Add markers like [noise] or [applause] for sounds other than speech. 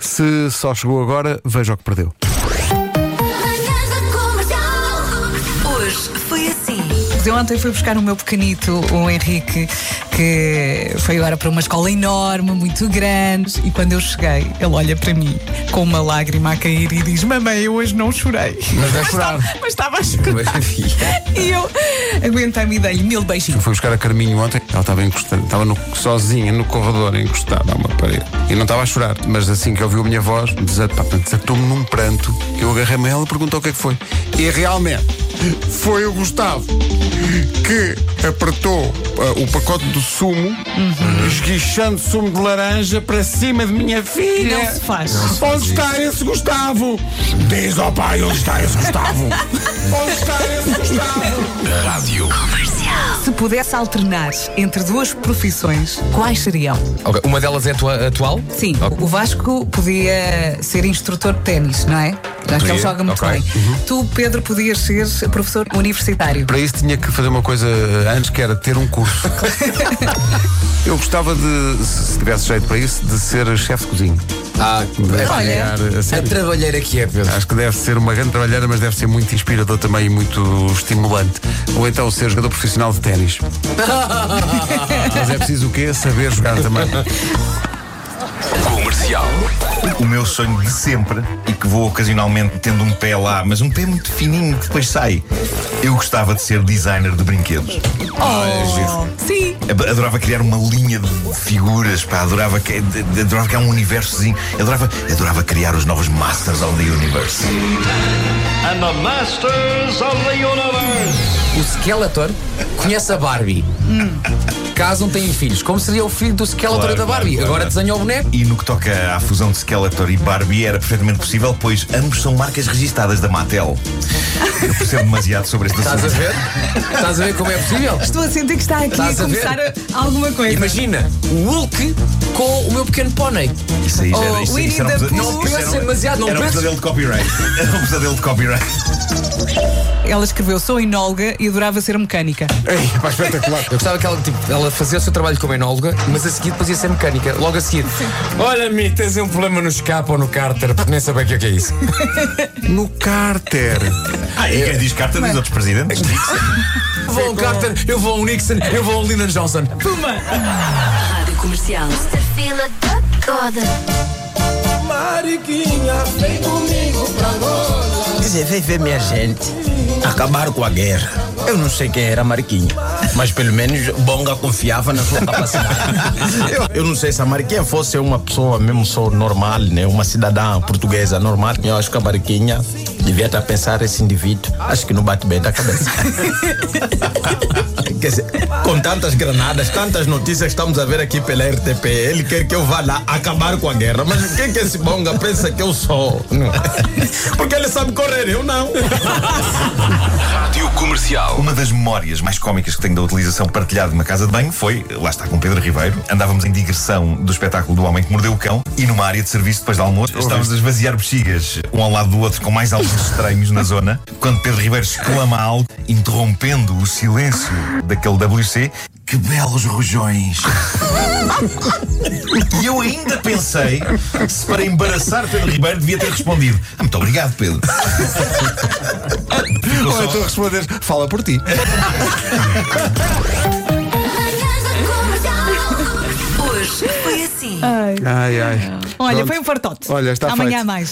Se só chegou agora, veja o que perdeu. Hoje foi assim. Eu ontem fui buscar o meu pequenito, o Henrique, que foi agora para uma escola enorme, muito grande, e quando eu cheguei, ele olha para mim com uma lágrima a cair e diz: Mamãe, eu hoje não chorei. Mas vai chorar. Estava- mas estava a chorar. E eu aguentei-me e dei-lhe mil beijinhos. Fui buscar a Carminho ontem, ela estava encostada, estava no- sozinha no corredor, encostada a uma parede. E não estava a chorar, mas assim que ouviu a minha voz, desatou-me num pranto. Eu agarrei-me a ela e perguntou o que é que foi. E realmente, foi o Gustavo que apertou ah, o pacote do sumo, esguichando sumo de laranja para cima de minha filha. Não se faz. Onde está esse Gustavo? Diz ao pai onde está esse Gustavo. [laughs] onde está esse Gustavo? Se pudesse alternar entre duas profissões, quais seriam? Ok, Uma delas é atua- atual? Sim, Ok. o Vasco podia ser instrutor de ténis, não é? Já que ele joga muito ok. bem. Tu, Pedro, podias ser professor universitário. Para isso tinha que fazer uma coisa antes, que era ter um curso. [laughs] Eu gostava de, se se tivesse jeito para isso, de ser chefe de cozinha. Ah, Deve Olha. ganhar a a trabalheira que é, Pedro. Acho que deve ser uma grande trabalheira, mas deve ser muito inspirador também e muito estimulante. Ou então ser jogador profissional de ténis. [laughs] mas é preciso o quê? Saber jogar também. O meu sonho de sempre, e que vou ocasionalmente tendo um pé lá, mas um pé muito fininho que depois sai. Eu gostava de ser designer de brinquedos. Oh, sim. Adorava criar uma linha de figuras, pá, adorava, adorava criar um universozinho. Adorava, adorava criar os novos Masters of the Universe. and the masters of the universe. O Skeletor conhece a Barbie. Casam, têm filhos. Como seria o filho do Skeletor Claro, da Barbie? claro, Agora claro. desenha o boneco. E no que toca à fusão de Skeletor e Barbie era perfeitamente possível, pois ambos são marcas registadas da Mattel. Eu percebo demasiado sobre este Estás a assunto. ver? Estás a ver como é possível? Estou a sentir que está aqui Estás a começar a- alguma coisa. Imagina o Hulk com o meu pequeno pônei. Isso aí já Oh, era, isso, Winnie isso era um the pesa- Pooh. isso- isso Não pensa demasiado, não Era um pesadelo de copyright. Era um pesadelo de copyright. Ela escreveu Sou enóloga e adorava ser mecânica. Ei, pá, espetacular. Eu gostava que ela, tipo, ela fazia o seu trabalho como enóloga, mas a seguir depois ia ser mecânica. Logo a seguir. Olha, Mi, tens um problema no escape ou no cárter, porque nem sabia o que é que é isso. [laughs] No cárter. Ah, e quem diz carta diz outros presidentes? Eu [laughs] vou a um Carter, eu vou a um Nixon, eu vou a um Lyndon Johnson. Rádio Comercial. Mr. Fila da Coda. Quer dizer, vem ver minha gente acabar com a guerra. Eu não sei quem era Marquinho, mas pelo menos Bonga confiava na sua capacidade. [laughs] eu, eu não sei se a Marquinha fosse uma pessoa mesmo só normal, né? uma cidadã portuguesa normal. Eu acho que a Marquinha devia estar a pensar esse indivíduo. Acho que não bate bem da cabeça. [laughs] Quer dizer, com tantas granadas, tantas notícias que estamos a ver aqui pela RTP, ele quer que eu vá lá acabar com a guerra. Mas o que é que esse bonga pensa que eu sou? [laughs] Porque ele sabe correr, eu não. Uma das memórias mais cómicas que tenho da utilização partilhada de uma casa de banho foi, lá está com Pedro Ribeiro, andávamos em digressão do espetáculo do Homem que Mordeu o Cão e numa área de serviço depois do almoço estávamos a esvaziar bexigas um ao lado do outro com mais alguns estranhos na zona, quando Pedro Ribeiro exclama algo, interrompendo o silêncio daquele WC. Que belos rojões! [laughs] e eu ainda pensei se para embaraçar Pedro Ribeiro devia ter respondido. Ah, muito obrigado, Pedro. Ou só- então responderes, fala por ti. Hoje foi assim. Ai, ai. Olha, Pronto. foi um fartote. Olha, está Amanhã feito. mais.